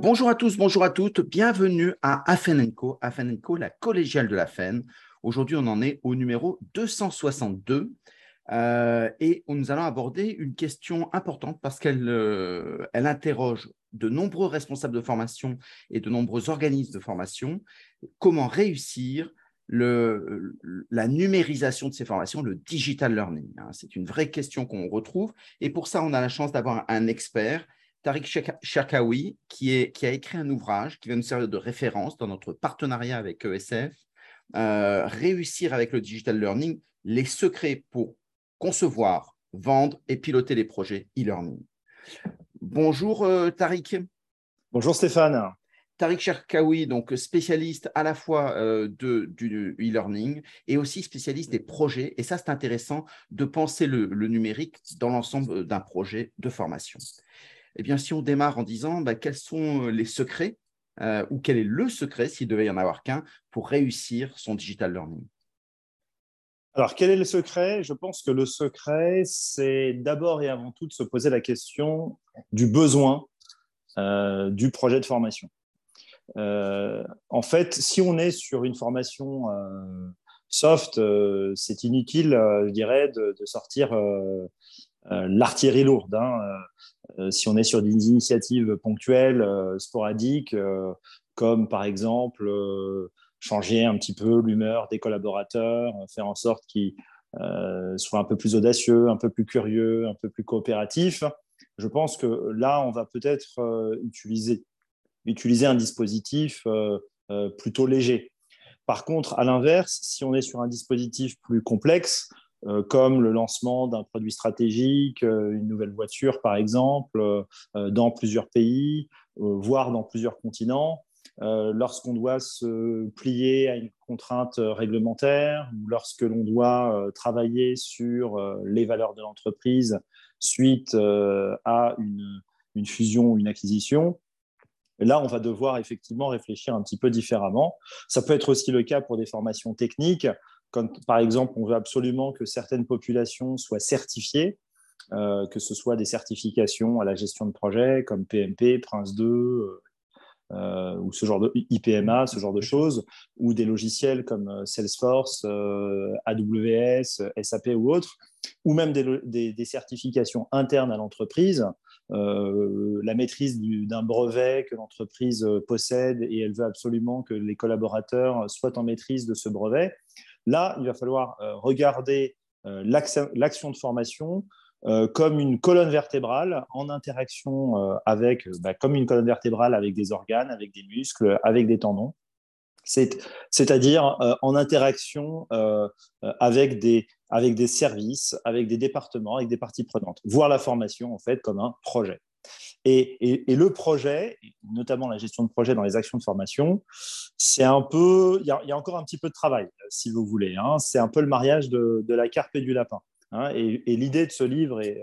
Bonjour à tous, bonjour à toutes, bienvenue à Afenenco, la collégiale de la FEN. Aujourd'hui, on en est au numéro 262 euh, et nous allons aborder une question importante parce qu'elle euh, interroge de nombreux responsables de formation et de nombreux organismes de formation. Comment réussir la numérisation de ces formations, le digital learning hein. C'est une vraie question qu'on retrouve. Et pour ça, on a la chance d'avoir un expert, Tariq Chakawi, qui, qui a écrit un ouvrage qui va nous servir de référence dans notre partenariat avec ESF, euh, Réussir avec le digital learning, les secrets pour concevoir, vendre et piloter les projets e-learning. Bonjour euh, Tariq. Bonjour Stéphane. Tariq Cherkaoui, donc spécialiste à la fois euh, de, du e-learning et aussi spécialiste des projets. Et ça, c'est intéressant de penser le, numérique dans l'ensemble d'un projet de formation. Eh bien, si on démarre en disant bah, quels sont les secrets euh, ou quel est le secret, s'il devait y en avoir qu'un, pour réussir son digital learning? Alors, quel est le secret? Je pense que le secret, c'est d'abord et avant tout de se poser la question du besoin euh, du projet de formation. Euh, en fait, si on est sur une formation euh, soft, c'est inutile, je dirais, de, sortir l'artillerie lourde. Hein. si on est sur des initiatives ponctuelles, sporadiques, comme par exemple changer un petit peu l'humeur des collaborateurs, faire en sorte qu'ils soient un peu plus audacieux, un peu plus curieux, un peu plus coopératifs. Je pense que là, on va peut-être utiliser utiliser un dispositif euh, euh, plutôt léger. Par contre, à l'inverse, si on est sur un dispositif plus complexe, euh, comme le lancement d'un produit stratégique, une nouvelle voiture par exemple, dans plusieurs pays, voire dans plusieurs continents, lorsqu'on doit se plier à une contrainte réglementaire lorsque l'on doit travailler sur les valeurs de l'entreprise suite à une, une, fusion ou une acquisition, là, on va devoir effectivement réfléchir un petit peu différemment. Ça peut être aussi le cas pour des formations techniques, comme par exemple, on veut absolument que certaines populations soient certifiées, euh, que ce soit des certifications à la gestion de projet comme PMP, Prince 2, euh, ou ce genre de IPMA, ce genre de choses, ou des logiciels comme euh, Salesforce, AWS, SAP ou autres, ou même des certifications internes à l'entreprise euh, la maîtrise d'un brevet que l'entreprise euh, possède et elle veut absolument que les collaborateurs soient en maîtrise de ce brevet. Là, il va falloir euh, regarder l'action de formation comme une colonne vertébrale en interaction avec, bah, une colonne vertébrale avec des organes, avec des muscles, avec des tendons c'est-à-dire euh, en interaction euh, euh, avec, des, avec des services, avec des départements, avec des parties prenantes. Voir la formation, en fait, comme un projet. Et, le projet, notamment la gestion de projet dans les actions de formation, c'est un peu, il y, a encore un petit peu de travail, si vous voulez. Hein. C'est un peu le mariage de, la carpe et du lapin. Hein. Et, l'idée de ce livre et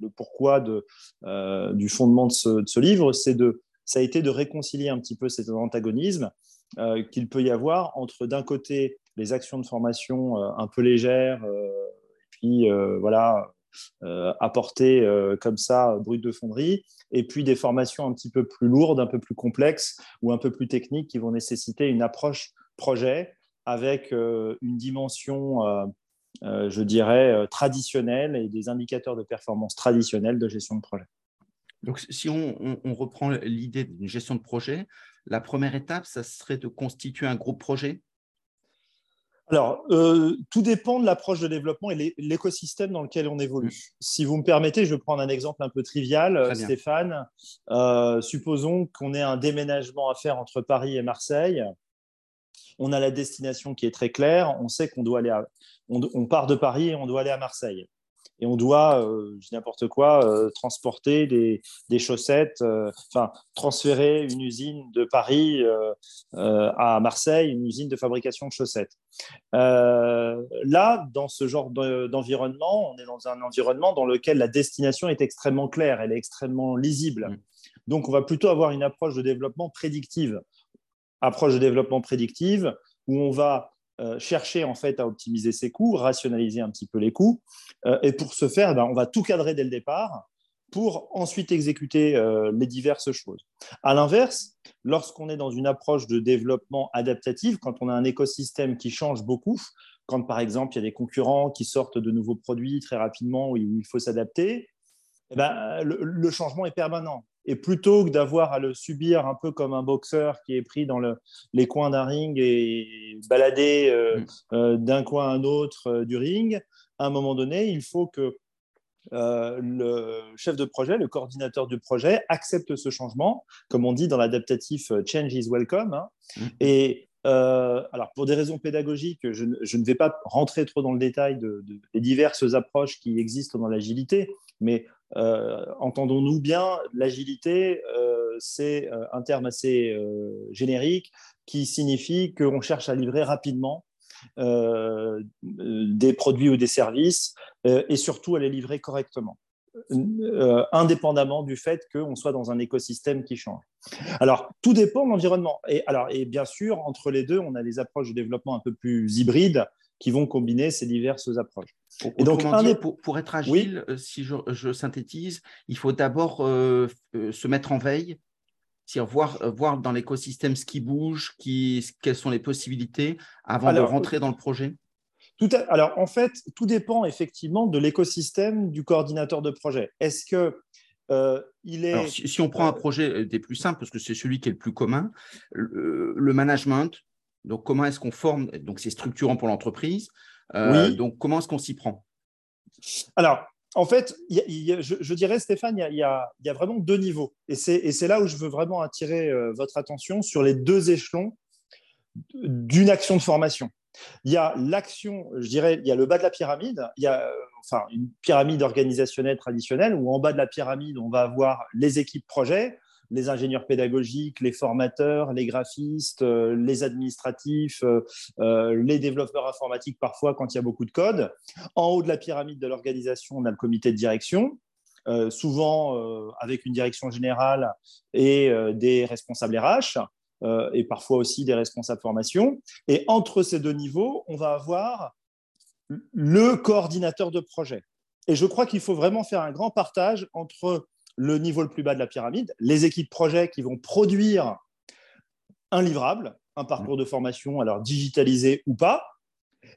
le pourquoi de, du fondement de ce, livre, c'est de, ça a été de réconcilier un petit peu cet antagonisme euh, qu'il peut y avoir entre d'un côté les actions de formation euh, un peu légères, euh, et puis voilà, apporter comme ça brut de fonderie, et puis des formations un petit peu plus lourdes, un peu plus complexes ou un peu plus techniques qui vont nécessiter une approche projet avec une dimension, je dirais, traditionnelle et des indicateurs de performance traditionnels de gestion de projet. Donc, si on, reprend l'idée d'une gestion de projet, la première étape, ça serait de constituer un groupe projet alors, euh, tout dépend de l'approche de développement et l'écosystème dans lequel on évolue. Mmh. Si vous me permettez, je vais prendre un exemple un peu trivial, Stéphane. Euh, supposons qu'on ait un déménagement à faire entre Paris et Marseille. On a la destination qui est très claire. On sait qu'on doit aller on, part de Paris et on doit aller à Marseille et on doit, euh, je dis n'importe quoi, euh, transporter des, des chaussettes, euh, enfin transférer une usine de Paris à Marseille, une usine de fabrication de chaussettes. là, dans ce genre d'environnement, on est dans un environnement dans lequel la destination est extrêmement claire, elle est extrêmement lisible. Mmh. Donc, on va plutôt avoir une approche de développement prédictive. Approche de développement prédictive où on va euh, chercher en fait à optimiser ses coûts, rationaliser un petit peu les coûts. Euh, et pour ce faire, ben, on va tout cadrer dès le départ pour ensuite exécuter euh, les diverses choses. À l'inverse, lorsqu'on est dans une approche de développement adaptatif, quand on a un écosystème qui change beaucoup, quand par exemple il y a des concurrents qui sortent de nouveaux produits très rapidement où il faut s'adapter, eh ben, le, changement est permanent. Et plutôt que d'avoir à le subir un peu comme un boxeur qui est pris dans les coins d'un ring et baladé euh, mm. euh, d'un coin à un autre du ring, à un moment donné, il faut que euh, le chef de projet, le coordinateur du projet, accepte ce changement, comme on dit dans l'adaptatif euh, Change is welcome. Hein. Mm. Et euh, alors, pour des raisons pédagogiques, je, ne vais pas rentrer trop dans le détail de, des diverses approches qui existent dans l'agilité, mais entendons-nous bien, l'agilité, c'est un terme assez générique qui signifie qu'on cherche à livrer rapidement euh, des produits ou des services euh, et surtout à les livrer correctement. Euh, indépendamment du fait qu'on soit dans un écosystème qui change. Alors, tout dépend de l'environnement. Et, alors, et bien sûr, entre les deux, on a des approches de développement un peu plus hybrides qui vont combiner ces diverses approches. Et donc, pour, pour, être agile, si je, je, synthétise, il faut d'abord se mettre en veille voir, euh, voir dans l'écosystème ce qui bouge, qui, quelles sont les possibilités avant de rentrer dans le projet tout Alors, en fait, tout dépend effectivement de l'écosystème du coordinateur de projet. Est-ce que euh, il est. si, on prend un euh, projet des plus simples, parce que c'est celui qui est le plus commun, le, management, donc comment est-ce qu'on forme, donc c'est structurant pour l'entreprise, oui. donc comment est-ce qu'on s'y prend? Alors, en fait, je, dirais, Stéphane, il y, a, vraiment deux niveaux. Et c'est là où je veux vraiment attirer euh, votre attention sur les deux échelons d'une action de formation. Il y a l'action, je dirais, il y a le bas de la pyramide, il y a euh, enfin, une pyramide organisationnelle traditionnelle où en bas de la pyramide, on va avoir les équipes projets, les ingénieurs pédagogiques, les formateurs, les graphistes, euh, les administratifs, euh, les développeurs informatiques parfois quand il y a beaucoup de code. En haut de la pyramide de l'organisation, on a le comité de direction, souvent avec une direction générale et des responsables RH. Et parfois aussi des responsables formation. Et entre ces deux niveaux, on va avoir le coordinateur de projet. Et je crois qu'il faut vraiment faire un grand partage entre le niveau le plus bas de la pyramide, les équipes projets qui vont produire un livrable, un parcours de formation, alors digitalisé ou pas,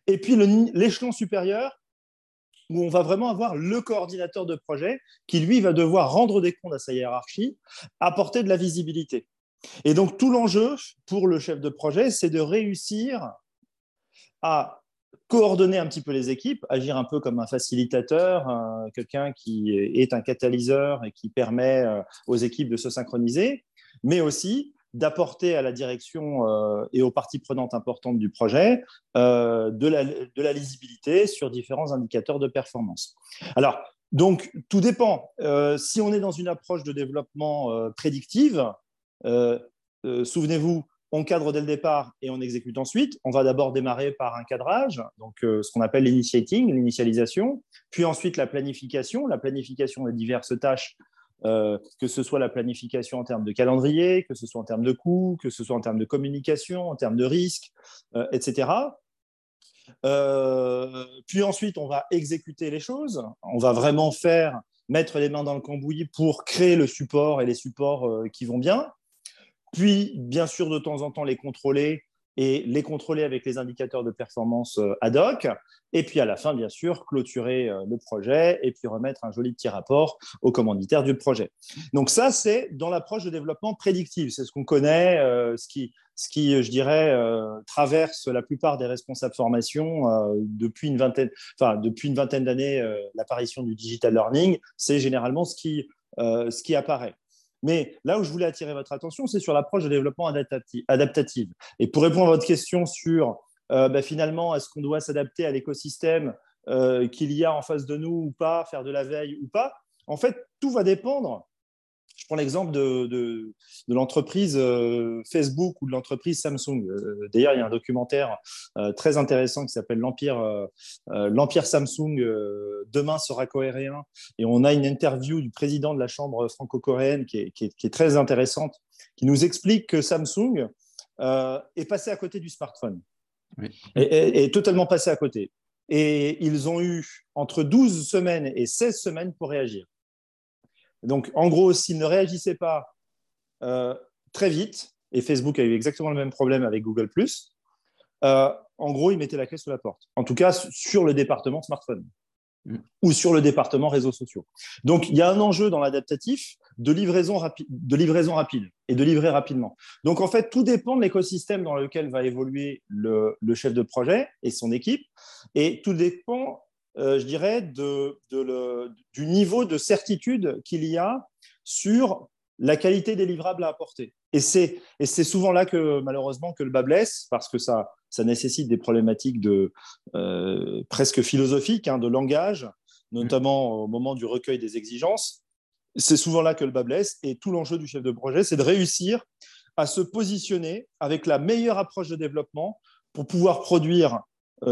et puis l'échelon supérieur où on va vraiment avoir le coordinateur de projet qui, lui, va devoir rendre des comptes à sa hiérarchie, apporter de la visibilité. Et donc, tout l'enjeu pour le chef de projet, c'est de réussir à coordonner un petit peu les équipes, agir un peu comme un facilitateur, quelqu'un qui est un catalyseur et qui permet euh, aux équipes de se synchroniser, mais aussi d'apporter à la direction euh, et aux parties prenantes importantes du projet euh, de, la, lisibilité sur différents indicateurs de performance. Alors, donc, tout dépend. si on est dans une approche de développement prédictive, souvenez-vous, on cadre dès le départ et on exécute ensuite. On va d'abord démarrer par un cadrage, donc euh, ce qu'on appelle l'initiating, l'initialisation, puis ensuite la planification, la planification des diverses tâches, euh, que ce soit la planification en termes de calendrier, que ce soit en termes de coûts, que ce soit en termes de communication, en termes de risques, euh, etc. puis ensuite, on va exécuter les choses. On va vraiment faire mettre les mains dans le cambouis pour créer le support et les supports qui vont bien puis bien sûr de temps en temps les contrôler et les contrôler avec les indicateurs de performance euh, ad hoc, et puis à la fin, bien sûr, clôturer euh, le projet et puis remettre un joli petit rapport au commanditaire du projet. Donc ça, c'est dans l'approche de développement prédictif, c'est ce qu'on connaît, euh, ce, qui, ce qui, je dirais, traverse la plupart des responsables formation depuis une vingtaine, enfin, depuis une vingtaine d'années, l'apparition du digital learning, c'est généralement ce qui, ce qui apparaît. Mais là où je voulais attirer votre attention, c'est sur l'approche de développement adaptative. Et pour répondre à votre question sur euh, bah, finalement, est-ce qu'on doit s'adapter à l'écosystème euh, qu'il y a en face de nous ou pas, faire de la veille ou pas, en fait, tout va dépendre prends l'exemple de, de, l'entreprise euh, Facebook ou de l'entreprise Samsung. Euh, d'ailleurs, il y a un documentaire euh, très intéressant qui s'appelle L'Empire, L'Empire Samsung, demain sera coréen. Et on a une interview du président de la Chambre franco-coréenne qui est, qui, est, très intéressante, qui nous explique que Samsung est passé à côté du smartphone. Et, est totalement passé à côté. Et ils ont eu entre 12 semaines et 16 semaines pour réagir. Donc, en gros, s'ils ne réagissaient pas très vite, et Facebook a eu exactement le même problème avec Google ⁇ en gros, ils mettaient la clé sous la porte. En tout cas, sur le département smartphone. Mm. ou sur le département réseaux sociaux. Donc, il y a un enjeu dans l'adaptatif de livraison, de livraison rapide et de livrer rapidement. Donc, en fait, tout dépend de l'écosystème dans lequel va évoluer le, chef de projet et son équipe, et tout dépend, euh, je dirais, du niveau de certitude qu'il y a sur la qualité des livrables à apporter. Et c'est souvent là que, malheureusement, que le bas blesse, parce que ça, nécessite des problématiques de, euh, presque philosophiques, hein, de langage, notamment au moment du recueil des exigences. C'est souvent là que le bas blesse. Et tout l'enjeu du chef de projet, c'est de réussir à se positionner avec la meilleure approche de développement pour pouvoir produire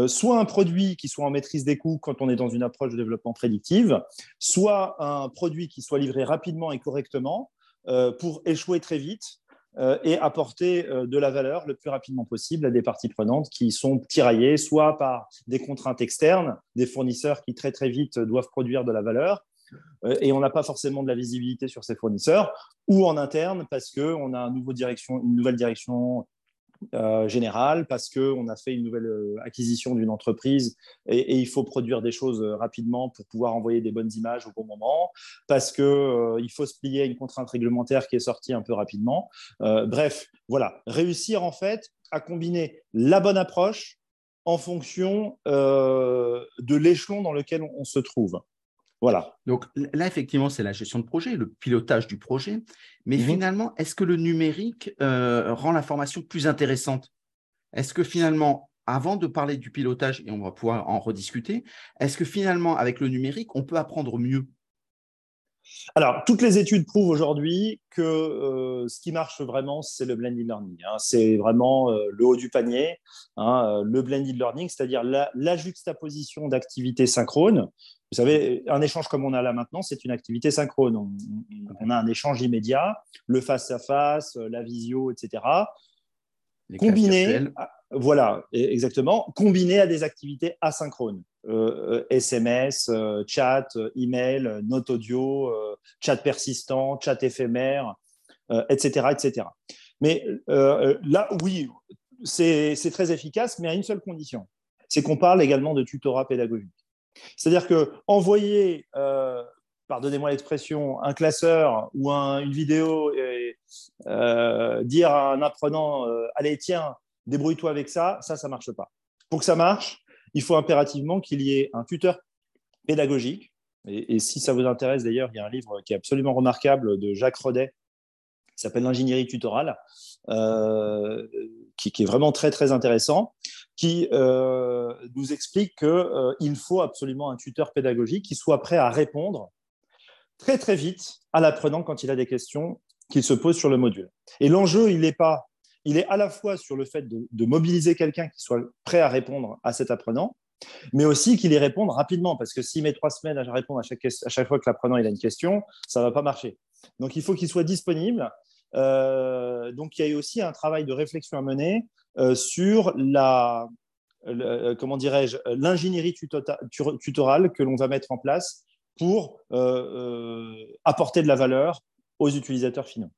soit un produit qui soit en maîtrise des coûts quand on est dans une approche de développement prédictive, soit un produit qui soit livré rapidement et correctement euh, pour échouer très vite euh, et apporter euh, de la valeur le plus rapidement possible à des parties prenantes qui sont tiraillées soit par des contraintes externes, des fournisseurs qui très très vite doivent produire de la valeur, euh, et on n'a pas forcément de la visibilité sur ces fournisseurs, ou en interne parce qu'on a une nouvelle direction euh, général parce qu'on a fait une nouvelle euh, acquisition d'une entreprise et, il faut produire des choses euh, rapidement pour pouvoir envoyer des bonnes images au bon moment, parce qu'il faut se plier à une contrainte réglementaire qui est sortie un peu rapidement. bref, voilà, réussir en fait à combiner la bonne approche en fonction de l'échelon dans lequel on se trouve. Voilà. Donc là, effectivement, c'est la gestion de projet, le pilotage du projet. Mais mhm. finalement, est-ce que le numérique euh, rend la formation plus intéressante? Est-ce que finalement, avant de parler du pilotage, et on va pouvoir en rediscuter, est-ce que finalement, avec le numérique, on peut apprendre mieux? Alors, toutes les études prouvent aujourd'hui que euh, ce qui marche vraiment, c'est le blended learning. Hein. C'est vraiment euh, le haut du panier, hein, le blended learning, c'est-à-dire la, la, juxtaposition d'activités synchrones vous savez, un échange comme on a là maintenant, c'est une activité synchrone. On, a un échange immédiat, le face-à-face, la visio, etc. combiné, voilà, e, exactement, combiné à des activités asynchrones. SMS, euh, euh, chat, email, note audio, euh, chat persistant, chat éphémère, etc., etc. Mais là, oui, c'est très efficace, mais à une seule condition, c'est qu'on parle également de tutorat pédagogique. C'est-à-dire que envoyer, euh, pardonnez-moi l'expression, un classeur ou une vidéo et euh, dire à un apprenant euh, allez tiens débrouille-toi avec ça, ça ça marche pas. Pour que ça marche, il faut impérativement qu'il y ait un tuteur pédagogique. Et, si ça vous intéresse d'ailleurs, il y a un livre qui est absolument remarquable de Jacques Rodet qui s'appelle l'ingénierie tutorale, qui, qui, est vraiment très très intéressant qui euh, nous explique qu'il euh, faut absolument un tuteur pédagogique qui soit prêt à répondre très très vite à l'apprenant quand il a des questions qu'il se pose sur le module. Et l'enjeu, il est pas, il est à la fois sur le fait de, mobiliser quelqu'un qui soit prêt à répondre à cet apprenant, mais aussi qu'il y réponde rapidement, parce que s'il met trois semaines à répondre à chaque, fois que l'apprenant a une question, ça ne va pas marcher. Donc il faut qu'il soit disponible. Euh, donc il y a aussi un travail de réflexion à mener euh, sur la, euh, comment dirais-je, l'ingénierie tutorale que l'on va mettre en place pour apporter de la valeur aux utilisateurs finaux.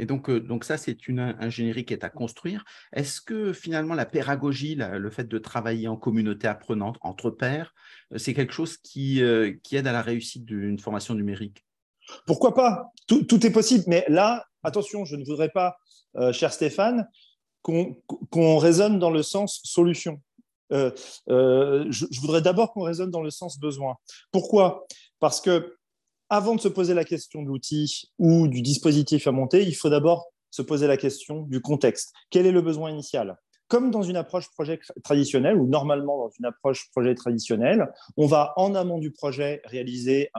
Et donc, donc ça, c'est une ingénierie qui est à construire. Est-ce que finalement la pédagogie, le fait de travailler en communauté apprenante, entre pairs, c'est quelque chose qui, qui aide à la réussite d'une formation numérique? Pourquoi pas? Tout, est possible. Mais là, attention, je ne voudrais pas, cher Stéphane, qu'on raisonne dans le sens solution. Euh, euh, je, voudrais d'abord qu'on raisonne dans le sens besoin. Pourquoi? Parce que avant de se poser la question de l'outil ou du dispositif à monter, il faut d'abord se poser la question du contexte. Quel est le besoin initial? Comme dans une approche projet traditionnelle, ou normalement dans une approche projet traditionnelle, on va en amont du projet réaliser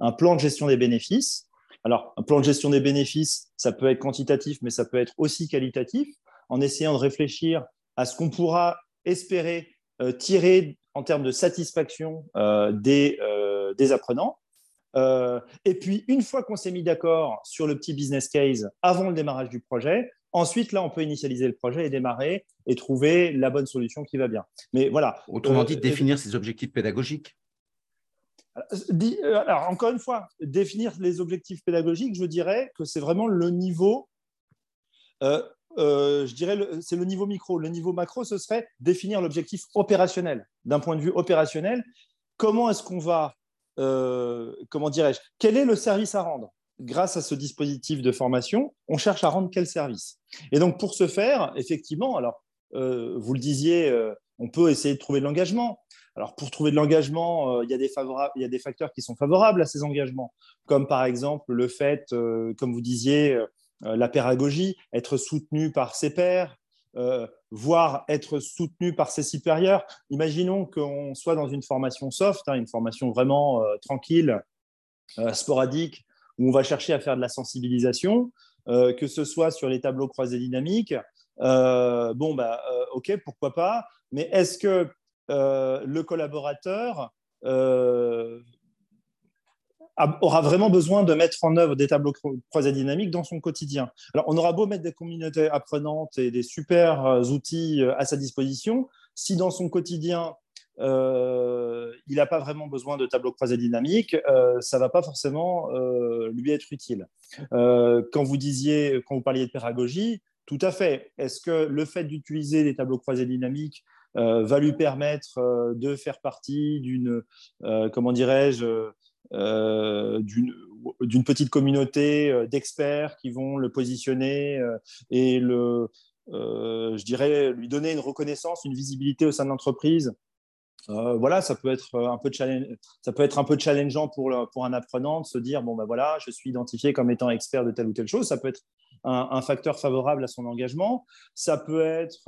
un, plan de gestion des bénéfices. Alors, un plan de gestion des bénéfices, ça peut être quantitatif, mais ça peut être aussi qualitatif en essayant de réfléchir à ce qu'on pourra espérer euh, tirer en termes de satisfaction euh, euh, des, apprenants. Et puis, une fois qu'on s'est mis d'accord sur le petit business case avant le démarrage du projet, ensuite, là, on peut initialiser le projet et démarrer et trouver la bonne solution qui va bien. Mais voilà. Autrement dit, définir ses objectifs pédagogiques. alors, encore une fois, définir les objectifs pédagogiques, je dirais que c'est vraiment le niveau euh, je dirais, c'est le niveau micro. Le niveau macro, ce serait définir l'objectif opérationnel. D'un point de vue opérationnel, comment est-ce qu'on va, euh, comment dirais-je, quel est le service à rendre? Grâce à ce dispositif de formation, on cherche à rendre quel service? Et donc, pour ce faire, effectivement, alors, euh, vous le disiez, on peut essayer de trouver de l'engagement. Alors, pour trouver de l'engagement, il, y a des facteurs qui sont favorables à ces engagements, comme par exemple le fait, comme vous disiez, euh, la pédagogie, être soutenu par ses pairs, euh, voire être soutenu par ses supérieurs. Imaginons qu'on soit dans une formation soft, hein, une formation vraiment euh, tranquille, sporadique, où on va chercher à faire de la sensibilisation, que ce soit sur les tableaux croisés dynamiques. bon, bah, ok, pourquoi pas, mais est-ce que le collaborateur aura vraiment besoin de mettre en œuvre des tableaux croisés dynamiques dans son quotidien. Alors, on aura beau mettre des communautés apprenantes et des super euh, outils euh, à sa disposition, si dans son quotidien, euh, il n'a pas vraiment besoin de tableaux croisés dynamiques, ça ne va pas forcément lui être utile. quand vous disiez, quand vous parliez de pédagogie, tout à fait. Est-ce que le fait d'utiliser des tableaux croisés dynamiques va lui permettre de faire partie d'une, comment dirais-je, d'une petite communauté euh, d'experts qui vont le positionner euh, et le, je dirais, lui donner une reconnaissance, une visibilité au sein de l'entreprise. voilà, ça peut être un peu ça peut être un peu challengeant pour, pour un apprenant de se dire bon ben voilà, je suis identifié comme étant expert de telle ou telle chose. Ça peut être un facteur favorable à son engagement. Ça peut être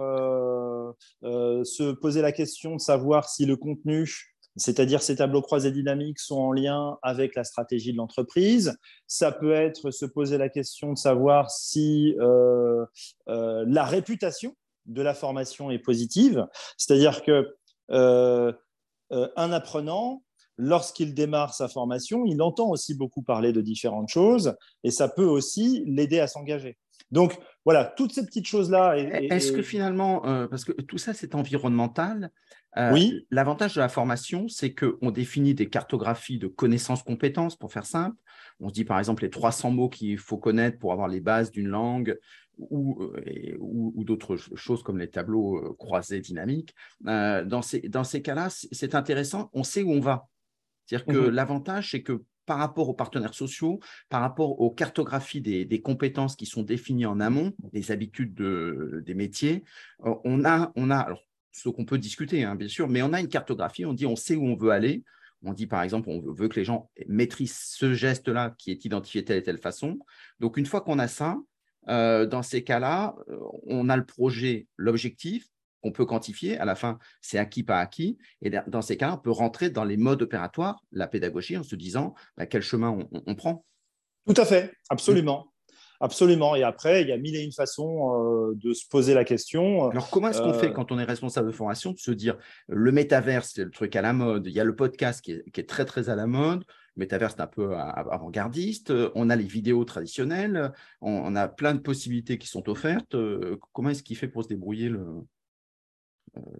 se poser la question de savoir si le contenu c'est-à-dire ces tableaux croisés dynamiques sont en lien avec la stratégie de l'entreprise. Ça peut être se poser la question de savoir si euh, euh, la réputation de la formation est positive, c'est-à-dire que euh, un apprenant, lorsqu'il démarre sa formation, il entend aussi beaucoup parler de différentes choses et ça peut aussi l'aider à s'engager. Donc voilà, toutes ces petites choses-là. Est-ce que finalement, parce que tout ça c'est environnemental, euh, oui. L'avantage de la formation, c'est qu'on définit des cartographies de connaissances-compétences, pour faire simple. On se dit par exemple les 300 mots qu'il faut connaître pour avoir les bases d'une langue ou, euh, ou, d'autres choses comme les tableaux euh, croisés dynamiques. dans ces, dans ces cas-là, c'est intéressant, on sait où on va. C'est-à-dire que mhm. l'avantage, c'est que par rapport aux partenaires sociaux, par rapport aux cartographies des, compétences qui sont définies en amont, des habitudes de, des métiers, on a, on a ce qu'on peut discuter, hein, bien sûr, mais on a une cartographie, on dit on sait où on veut aller. On dit par exemple, on veut que les gens maîtrisent ce geste-là qui est identifié de telle et telle façon. Donc, une fois qu'on a ça, euh, dans ces cas-là, euh, on a le projet, l'objectif qu'on peut quantifier. À la fin, c'est acquis, pas acquis. Et dans ces cas-là, on peut rentrer dans les modes opératoires, la pédagogie, en se disant bah, quel chemin on, prend. Tout à fait, absolument. Absolument. Et après, il y a mille et une façons euh, de se poser la question. Alors, comment est-ce qu'on fait euh, quand on est responsable de formation de se dire le métaverse, c'est le truc à la mode, il y a le podcast qui est, très, très à la mode, le métaverse, c'est un peu avant-gardiste, on a les vidéos traditionnelles, on, a plein de possibilités qui sont offertes. Euh, comment est-ce qu'il fait pour se débrouiller le,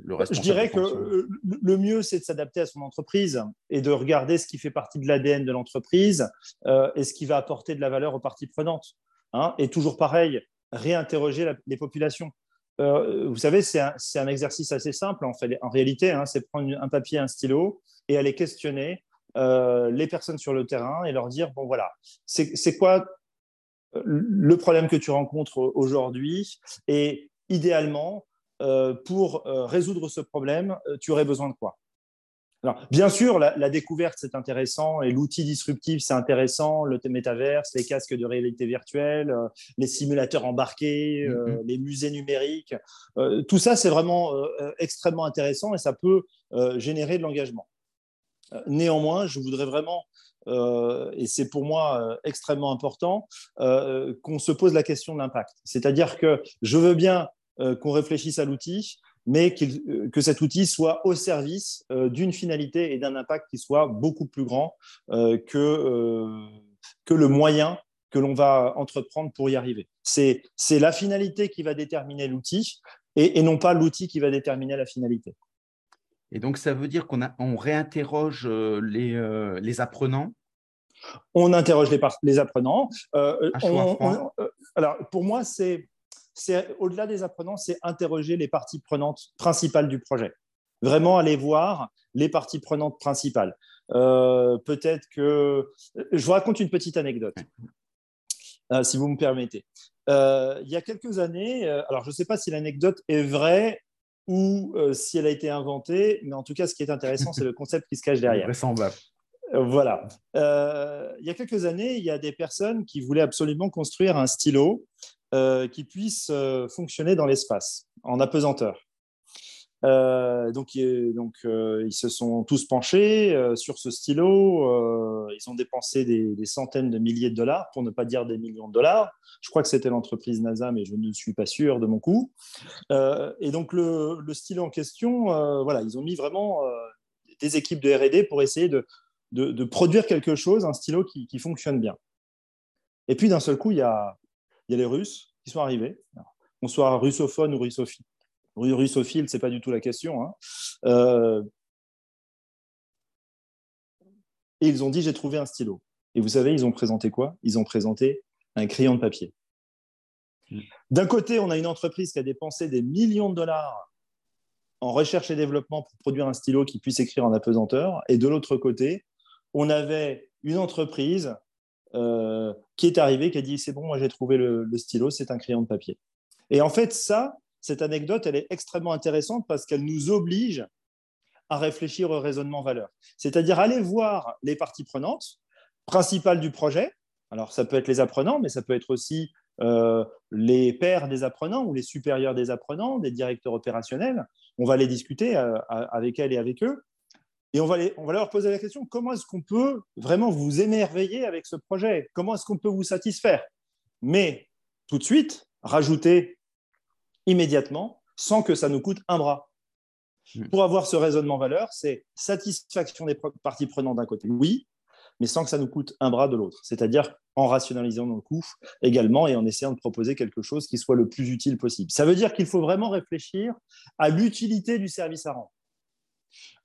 le Je dirais que le mieux, c'est de s'adapter à son entreprise et de regarder ce qui fait partie de l'ADN de l'entreprise et ce qui va apporter de la valeur aux parties prenantes. Hein, et toujours pareil, réinterroger les populations. Euh, vous savez, c'est un, exercice assez simple en, fait. en réalité, hein, c'est prendre un papier, un stylo et aller questionner euh, les personnes sur le terrain et leur dire, bon voilà, c'est quoi euh, le problème que tu rencontres aujourd'hui? Et idéalement, pour résoudre ce problème, tu aurais besoin de quoi? Alors, bien sûr, la, découverte, c'est intéressant et l'outil disruptif, c'est intéressant. Le métaverse, les casques de réalité virtuelle, euh, les simulateurs embarqués, euh, mm-hmm. les musées numériques. Euh, tout ça, c'est vraiment extrêmement intéressant et ça peut générer de l'engagement. Néanmoins, je voudrais vraiment, et c'est pour moi extrêmement important, qu'on se pose la question de l'impact. C'est-à-dire que je veux bien qu'on réfléchisse à l'outil, mais euh, que cet outil soit au service euh, d'une finalité et d'un impact qui soit beaucoup plus grand euh, que, que le moyen que l'on va entreprendre pour y arriver. C'est la finalité qui va déterminer l'outil et, non pas l'outil qui va déterminer la finalité. Et donc, ça veut dire qu'on on réinterroge les, les apprenants? On interroge les, les apprenants. alors, pour moi, c'est au-delà des apprenants, c'est interroger les parties prenantes principales du projet. Vraiment aller voir les parties prenantes principales. Euh, peut-être que. Je vous raconte une petite anecdote, euh, si vous me permettez. Euh, il y a quelques années, alors je ne sais pas si l'anecdote est vraie ou si elle a été inventée, mais en tout cas, ce qui est intéressant, c'est le concept qui se cache derrière. Voilà. il y a quelques années, il y a des personnes qui voulaient absolument construire un stylo euh, qui puisse euh, fonctionner dans l'espace en apesanteur. Euh, donc, donc ils se sont tous penchés sur ce stylo. ils ont dépensé des, centaines de milliers de dollars, pour ne pas dire des millions de dollars. Je crois que c'était l'entreprise NASA, mais je ne suis pas sûr de mon coup. et donc, le, stylo en question, voilà, ils ont mis vraiment des équipes de R&D pour essayer de, produire quelque chose, un stylo qui fonctionne bien. Et puis, d'un seul coup, il y a, il y a les Russes qui sont arrivés, qu'on soit russophone ou russophile. Russophile, ce n'est pas du tout la question. Hein. Euh, et ils ont dit, j'ai trouvé un stylo. Et vous savez, ils ont présenté quoi? Ils ont présenté un crayon de papier. D'un côté, on a une entreprise qui a dépensé des millions de dollars en recherche et développement pour produire un stylo qui puisse écrire en apesanteur. Et de l'autre côté, on avait une entreprise euh, qui est arrivé, qui a dit c'est bon, moi j'ai trouvé le, stylo, c'est un crayon de papier. Et en fait, ça, cette anecdote, elle est extrêmement intéressante parce qu'elle nous oblige à réfléchir au raisonnement valeur. C'est-à-dire aller voir les parties prenantes principales du projet. Alors, ça peut être les apprenants, mais ça peut être aussi euh, les pairs des apprenants ou les supérieurs des apprenants, des directeurs opérationnels. On va les discuter euh, avec elles et avec eux. Et on va, on va leur poser la question, comment est-ce qu'on peut vraiment vous émerveiller avec ce projet? Comment est-ce qu'on peut vous satisfaire? Mais tout de suite, rajouter immédiatement, sans que ça nous coûte un bras. Hmm. Pour avoir ce raisonnement valeur, c'est satisfaction des parties prenantes d'un côté, oui, mais sans que ça nous coûte un bras de l'autre. C'est-à-dire en rationalisant nos coûts également et en essayant de proposer quelque chose qui soit le plus utile possible. Ça veut dire qu'il faut vraiment réfléchir à l'utilité du service à rendre.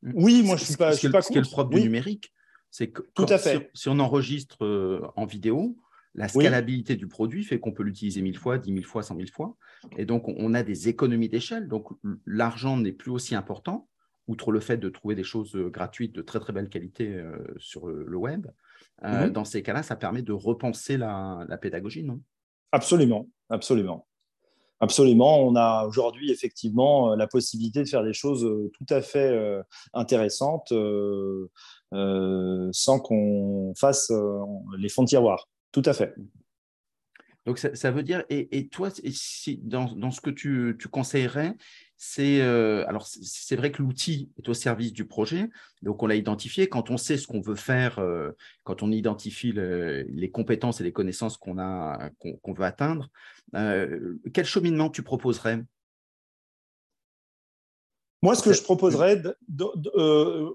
Mmh. Oui, moi je ne suis pas, je suis pas Ce qui est le propre du numérique, c'est que Tout à fait. Si, on enregistre euh, en vidéo, la scalabilité du produit fait qu'on peut l'utiliser mille fois, dix mille fois, cent mille fois. Et donc, on a des économies d'échelle. Donc, l'argent n'est plus aussi important, outre le fait de trouver des choses euh, gratuites de très, très belle qualité euh, sur le web. Mmh dans ces cas-là, ça permet de repenser la, la pédagogie, non? Absolument, absolument. Absolument. On a aujourd'hui effectivement euh, la possibilité de faire des choses euh, tout à fait euh, intéressantes sans qu'on fasse les fonds de. Tout à fait. Donc, ça, veut dire, et, toi, si, dans, ce que tu, conseillerais, c'est alors c'est vrai que l'outil est au service du projet, donc on l'a identifié. Quand on sait ce qu'on veut faire, quand on identifie les compétences et les connaissances qu'on a qu'on veut atteindre, quel cheminement tu proposerais? Moi, ce que je proposerais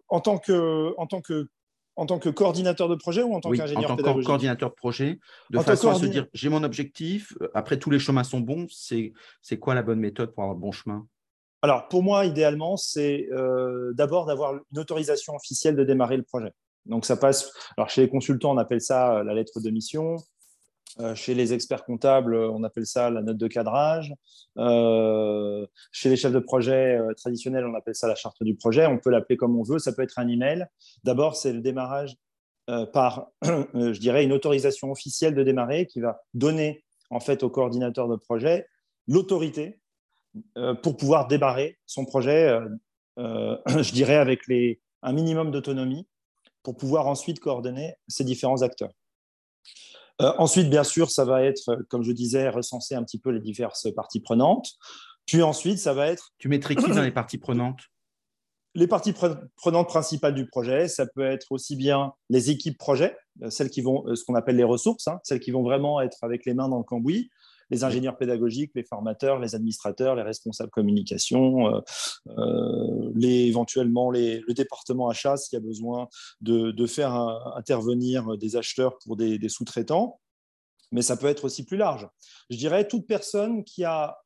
en tant que en tant que en tant que coordinateur de projet ou en tant qu'ingénieur pédagogique En tant que coordinateur de projet, de façon à se dire j'ai mon objectif, après tous les chemins sont bons, c'est quoi la bonne méthode pour avoir le bon chemin? Alors, pour moi, idéalement, c'est euh, d'abord d'avoir une autorisation officielle de démarrer le projet. Donc, ça passe. Alors, chez les consultants, on appelle ça euh, la lettre de mission. Euh, chez les experts comptables, on appelle ça la note de cadrage. chez les chefs de projet traditionnels, on appelle ça la charte du projet. On peut l'appeler comme on veut. Ça peut être un email. D'abord, c'est le démarrage par, je dirais, une autorisation officielle de démarrer qui va donner en fait au coordinateur de projet l'autorité pour pouvoir démarrer son projet, euh, euh, je dirais, avec les, un minimum d'autonomie pour pouvoir ensuite coordonner ces différents acteurs. ensuite, bien sûr, ça va être, comme je disais, recenser un petit peu les diverses parties prenantes. Puis ensuite, ça va être. Tu mettrais qui dans les parties prenantes? Les parties prenantes principales du projet, ça peut être aussi bien les équipes projet, celles qui vont, ce qu'on appelle les ressources, hein, celles qui vont vraiment être avec les mains dans le cambouis, les ingénieurs pédagogiques, les formateurs, les administrateurs, les responsables communication, euh, euh, les, éventuellement les, le département achat s'il y a besoin de, faire intervenir des acheteurs pour des, sous-traitants. Mais ça peut être aussi plus large. Je dirais toute personne qui a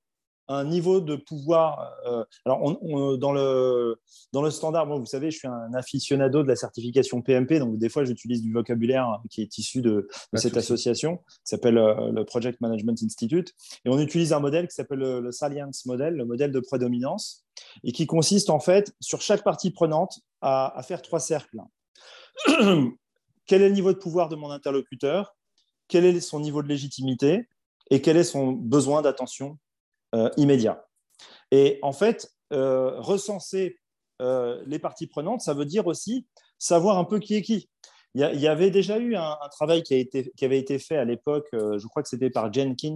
un niveau de pouvoir. Euh, alors, dans, le, dans le standard, vous savez, je suis un aficionado de la certification PMP, donc des fois, j'utilise du vocabulaire qui est issu de, cette association, qui s'appelle euh, le Project Management Institute. Et on utilise un modèle qui s'appelle le, Salience Model, le modèle de prédominance, et qui consiste en fait, sur chaque partie prenante, à, à faire trois cercles. Quel est le niveau de pouvoir de mon interlocuteur? Quel est son niveau de légitimité? Et quel est son besoin d'attention? Euh, immédiat. Et en fait, euh, recenser euh, les parties prenantes, ça veut dire aussi savoir un peu qui est qui. Il y, avait déjà eu un, travail qui, avait été fait à l'époque, je crois que c'était par Jenkins,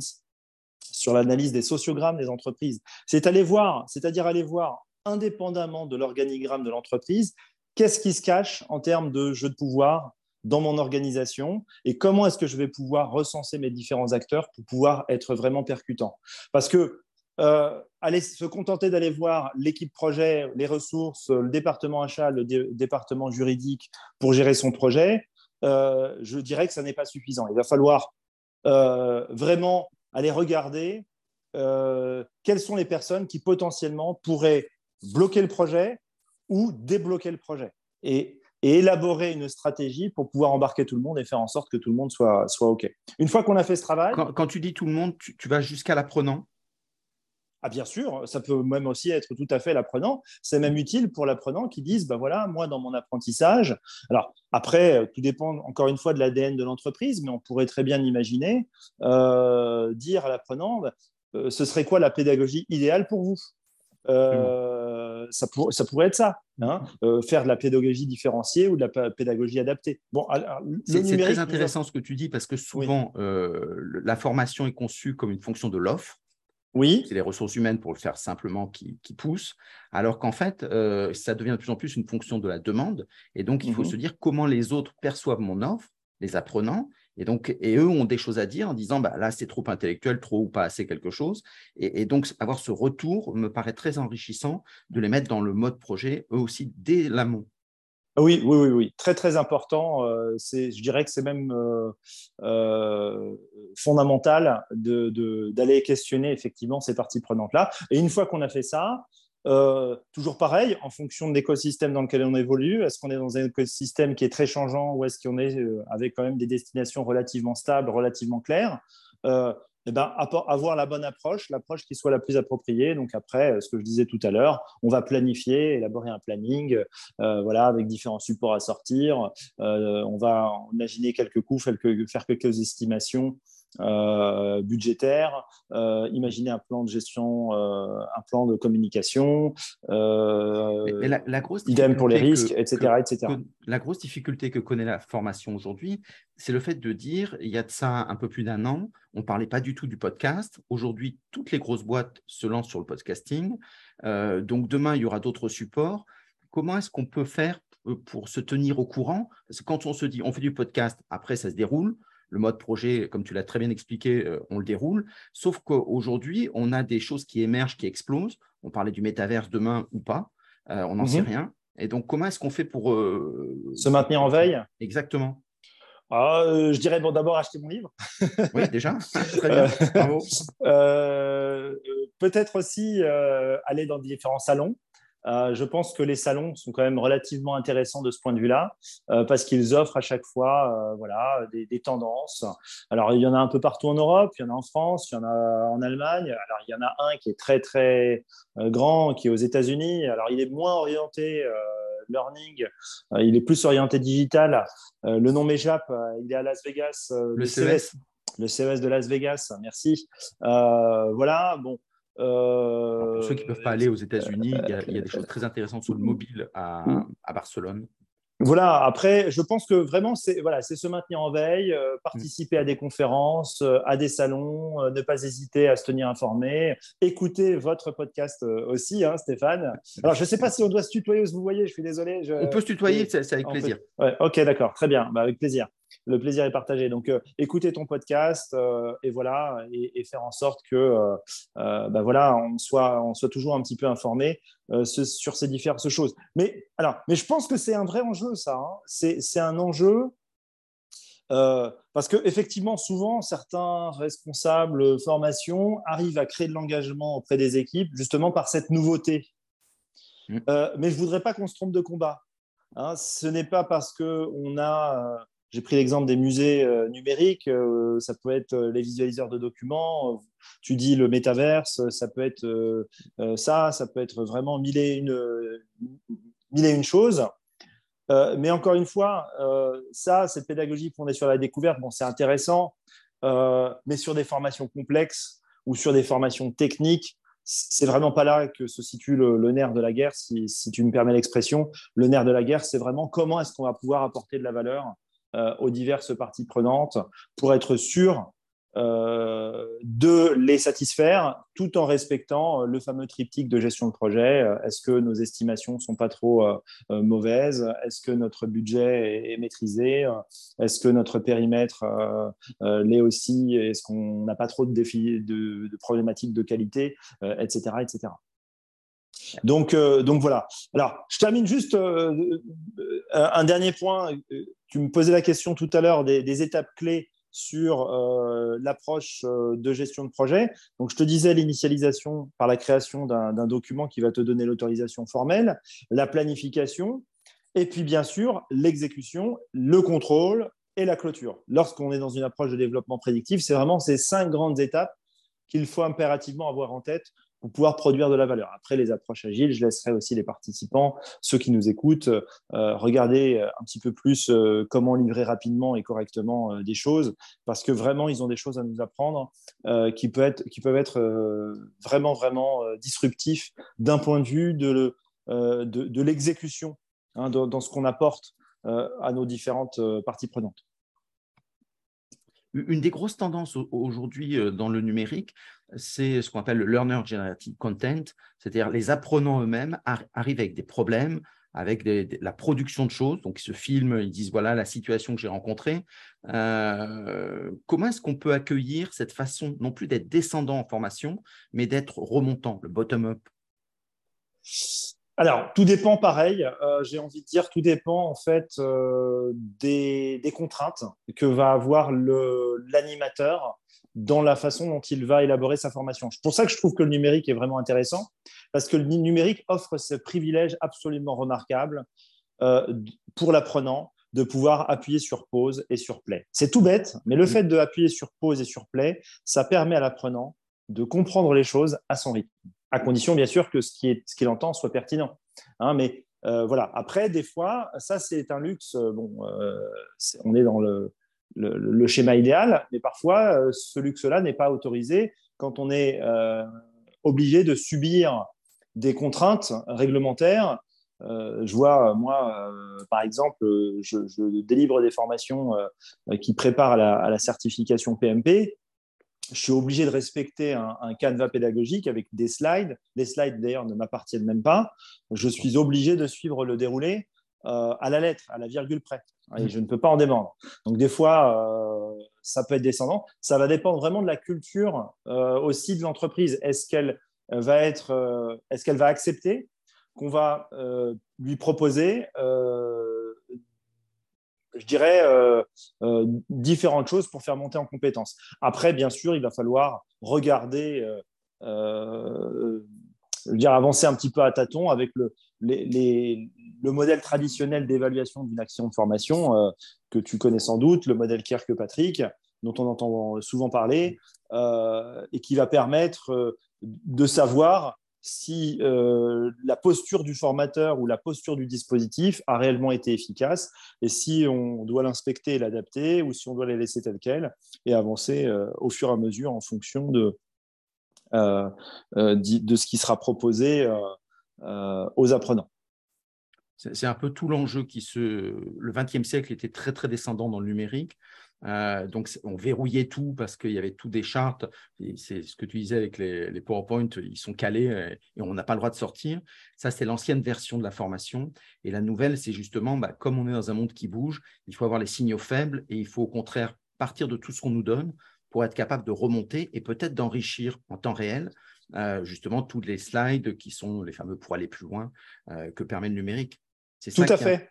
sur l'analyse des sociogrammes des entreprises. C'est aller voir, c'est-à-dire aller voir, indépendamment de l'organigramme de l'entreprise, qu'est-ce qui se cache en termes de jeu de pouvoir dans mon organisation et comment est-ce que je vais pouvoir recenser mes différents acteurs pour pouvoir être vraiment percutant. Parce que euh, aller se contenter d'aller voir l'équipe projet, les ressources, le département achat, le département juridique pour gérer son projet, euh, je dirais que ça n'est pas suffisant. Il va falloir euh, vraiment aller regarder quelles sont les personnes qui potentiellement pourraient bloquer le projet ou débloquer le projet. Et, élaborer une stratégie pour pouvoir embarquer tout le monde et faire en sorte que tout le monde soit, soit OK. Une fois qu'on a fait ce travail... Quand, tu dis tout le monde, tu vas jusqu'à l'apprenant ah, bien sûr, ça peut même aussi être tout à fait l'apprenant. C'est même utile pour l'apprenant qui dise, bah voilà, moi dans mon apprentissage. Alors après, euh, tout dépend encore une fois de l'ADN de l'entreprise, mais on pourrait très bien imaginer euh, dire à l'apprenant, bah, euh, ce serait quoi la pédagogie idéale pour vous? Ça, ça, pourrait être ça, hein, faire de la pédagogie différenciée ou de la pédagogie adaptée. Bon, c'est très intéressant ce que tu dis parce que souvent la formation est conçue comme une fonction de l'offre oui. C'est les ressources humaines, pour le faire simplement, qui, poussent, alors qu'en fait, euh, ça devient de plus en plus une fonction de la demande. Et donc, il faut mhm. se dire comment les autres perçoivent mon offre, les apprenants, et donc, et eux ont des choses à dire en disant, bah, là, c'est trop intellectuel, trop ou pas assez quelque chose. Et, donc, avoir ce retour me paraît très enrichissant de les mettre dans le mode projet, eux aussi, dès l'amont. Oui, oui, oui, oui, très très important. Euh, c'est, je dirais que c'est même euh, euh, fondamental d'aller questionner effectivement ces parties prenantes là. Et une fois qu'on a fait ça, toujours pareil, en fonction de l'écosystème dans lequel on évolue, est-ce qu'on est dans un écosystème qui est très changeant ou est-ce qu'on est avec quand même des destinations relativement stables, relativement claires eh ben, avoir la bonne approche, l'approche qui soit la plus appropriée. Donc après, euh, ce que je disais tout à l'heure, on va planifier, élaborer un planning, euh, voilà, avec différents supports à sortir. Euh, on va imaginer quelques coûts, faire quelques estimations euh, budgétaire, euh, imaginer un plan de gestion, euh, un plan de communication, la, grosse idem pour les risques, etc., etc. la grosse difficulté que connaît la formation aujourd'hui, c'est le fait de dire, il y a de ça un peu plus d'un an, on ne parlait pas du tout du podcast. Aujourd'hui, toutes les grosses boîtes se lancent sur le podcasting. donc demain, il y aura d'autres supports. Comment est-ce qu'on peut faire pour se tenir au courant? Parce que quand on se dit, on fait du podcast, après, ça se déroule le mode projet, comme tu l'as très bien expliqué, euh, on le déroule. Sauf qu'aujourd'hui, on a des choses qui émergent, qui explosent. On parlait du métaverse demain ou pas. Euh, on n'en sait mhm. rien. Et donc, comment est-ce qu'on fait pour euh, se maintenir en veille? Exactement. Ah, je dirais bon, d'abord acheter mon livre. oui, déjà. Très bien. Bravo. Peut-être aussi aller dans différents salons. Euh, je pense que les salons sont quand même relativement intéressants de ce point de vue-là, euh, parce qu'ils offrent à chaque fois euh, voilà, des, tendances. Alors, il y en a un peu partout en Europe, il y en a en France, il y en a en Allemagne. Alors, il y en a un qui est très, très grand, qui est aux États-Unis. Alors, il est moins orienté learning, il est plus orienté digital. le nom m'échappe, il est à Las Vegas. le, CES. Le CES de Las Vegas, merci. voilà, bon, pour ceux qui ne peuvent pas aller aux États-Unis, il, y a des choses très intéressantes sur le mobile à, à Barcelone. Voilà, après, je pense que vraiment, c'est voilà, se maintenir en veille, euh, participer à des conférences, euh, à des salons, euh, ne pas hésiter à se tenir informé, écouter votre podcast aussi, hein, Stéphane. Alors, je ne sais pas si on doit se tutoyer ou se vous voyez, je suis désolé. On peut se tutoyer, c'est avec plaisir. Ouais, ok, d'accord, très bien, bah, avec plaisir le plaisir est partagé. Donc, euh, écoutez ton podcast euh, et voilà, et, faire en sorte que, euh, bah voilà, on soit, on soit toujours un petit peu informé sur ces diverses choses. Mais alors, mais je pense que c'est un vrai enjeu, ça. Hein. C'est un enjeu parce qu'effectivement, souvent, certains responsables formation arrivent à créer de l'engagement auprès des équipes justement par cette nouveauté. Mm. mais je ne voudrais pas qu'on se trompe de combat. Hein. ce n'est pas parce qu'on a j'ai pris l'exemple des musées euh, numériques, euh, ça peut être euh, les visualiseurs de documents, tu dis le métaverse, ça peut être ça, ça peut être vraiment mille et une, mille et une choses. mais encore une fois, ça, cette pédagogie fondée sur la découverte, bon, c'est intéressant, mais sur des formations complexes ou sur des formations techniques, c'est vraiment pas là que se situe le, nerf de la guerre, si, tu me permets l'expression. Le nerf de la guerre, c'est vraiment comment est-ce qu'on va pouvoir apporter de la valeur aux diverses parties prenantes pour être sûr euh, de les satisfaire tout en respectant euh, le fameux triptyque de gestion de projet. Est-ce que nos estimations ne sont pas trop mauvaises? Est-ce que notre budget est, maîtrisé? Est-ce que notre périmètre l'est aussi? Est-ce qu'on n'a pas trop de, de problématiques de qualité Etc. etc. Donc, donc voilà. Alors, je termine juste un dernier point tu me posais la question tout à l'heure des, étapes clés sur euh, l'approche euh, de gestion de projet. Donc, je te disais l'initialisation par la création d'un document qui va te donner l'autorisation formelle, la planification, et puis bien sûr l'exécution, le contrôle et la clôture. Lorsqu'on est dans une approche de développement prédictif, c'est vraiment ces cinq grandes étapes qu'il faut impérativement avoir en tête pour pouvoir produire de la valeur. Après, les approches agiles, je laisserai aussi les participants, ceux qui nous écoutent, euh, regarder un petit peu plus euh, comment livrer rapidement et correctement euh, des choses, parce que vraiment, ils ont des choses à nous apprendre qui, peuvent être vraiment, vraiment disruptifs d'un point de vue de, de, l'exécution, hein, dans, ce qu'on apporte à nos différentes parties prenantes. Une des grosses tendances aujourd'hui dans le numérique, c'est ce qu'on appelle le learner generated content, c'est-à-dire les apprenants eux-mêmes arrivent avec des problèmes, avec la production de choses. Donc, ils se filment, ils disent voilà la situation que j'ai rencontrée. Euh, comment est-ce qu'on peut accueillir cette façon, non plus d'être descendant en formation, mais d'être remontant, le bottom-up? Alors, tout dépend pareil. Euh, j'ai envie de dire, tout dépend en fait euh, des, contraintes que va avoir l'animateur dans la façon dont il va élaborer sa formation. C'est pour ça que je trouve que le numérique est vraiment intéressant, parce que le numérique offre ce privilège absolument remarquable euh, pour l'apprenant de pouvoir appuyer sur pause et sur play. C'est tout bête, mais le fait d'appuyer sur pause et sur play, ça permet à l'apprenant de comprendre les choses à son rythme à condition bien sûr que ce qu'il entend soit pertinent. Hein, mais euh, voilà. Après, des fois, ça c'est un luxe. Euh, bon, euh, on est dans le, schéma idéal, mais parfois ce luxe-là n'est pas autorisé quand on est obligé de subir des contraintes réglementaires. je vois, moi, par exemple, je, délivre des formations qui préparent à la certification PMP je suis obligé de respecter un, canevas pédagogique avec des slides. Les slides, d'ailleurs, ne m'appartiennent même pas. Je suis obligé de suivre le déroulé euh, à la lettre, à la virgule près. Et mmh. je ne peux pas en démordre. Donc, des fois, euh, ça peut être descendant. Ça va dépendre vraiment de la culture euh, aussi de l'entreprise. Est-ce qu'elle va, être, est-ce qu'elle va accepter qu'on va lui proposer je dirais, euh, euh, différentes choses pour faire monter en compétences. Après, bien sûr, il va falloir regarder, euh, je veux dire, avancer un petit peu à tâtons avec le, le modèle traditionnel d'évaluation d'une action de formation que tu connais sans doute, le modèle Kirk-Patrick, dont on entend souvent parler, et qui va permettre de savoir si euh, la posture du formateur ou la posture du dispositif a réellement été efficace et si on doit l'inspecter et l'adapter ou si on doit les laisser tel quel et avancer euh, au fur et à mesure en fonction de, euh, de ce qui sera proposé aux apprenants. C'est un peu tout l'enjeu qui se. Le XXe siècle était très très descendant dans le numérique. Euh, donc, on verrouillait tout parce qu'il y avait tout des chartes. C'est ce que tu disais avec les, PowerPoint, ils sont calés euh, et on n'a pas le droit de sortir. Ça, c'est l'ancienne version de la formation. Et la nouvelle, c'est justement, bah, comme on est dans un monde qui bouge, il faut avoir les signaux faibles et il faut au contraire partir de tout ce qu'on nous donne pour être capable de remonter et peut-être d'enrichir en temps réel euh, justement tous les slides qui sont les fameux pour aller plus loin que permet le numérique. C'est Tout à fait.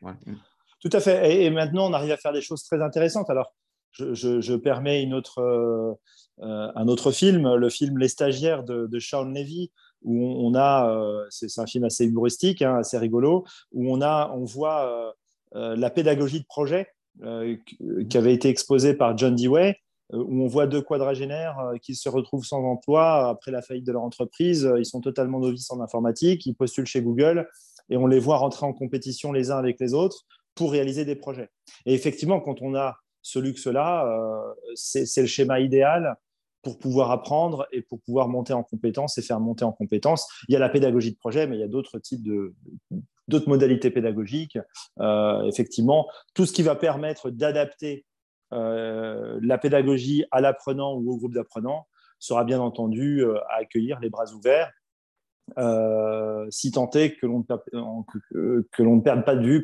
Tout à fait. Et, maintenant, on arrive à faire des choses très intéressantes. Alors, je, permets une autre, un autre film, le film Les stagiaires de, de Sean Levy, où on, a, c'est un film assez humoristique, hein, assez rigolo, où on, a, on voit la pédagogie de projet qui avait été exposée par John Dewey euh, où on voit deux quadragénaires euh, qui se retrouvent sans emploi après la faillite de leur entreprise. Euh, ils sont totalement novices en informatique, ils postulent chez Google et on les voit rentrer en compétition les uns avec les autres pour réaliser des projets. Et effectivement, quand on a ce luxe-là, c'est le schéma idéal pour pouvoir apprendre et pour pouvoir monter en compétences et faire monter en compétences. Il y a la pédagogie de projet, mais il y a d'autres types de d'autres modalités pédagogiques. effectivement, tout ce qui va permettre d'adapter euh, la pédagogie à l'apprenant ou au groupe d'apprenants sera bien entendu euh, à accueillir les bras ouverts, euh, si tant est que l'on ne perde pas de vue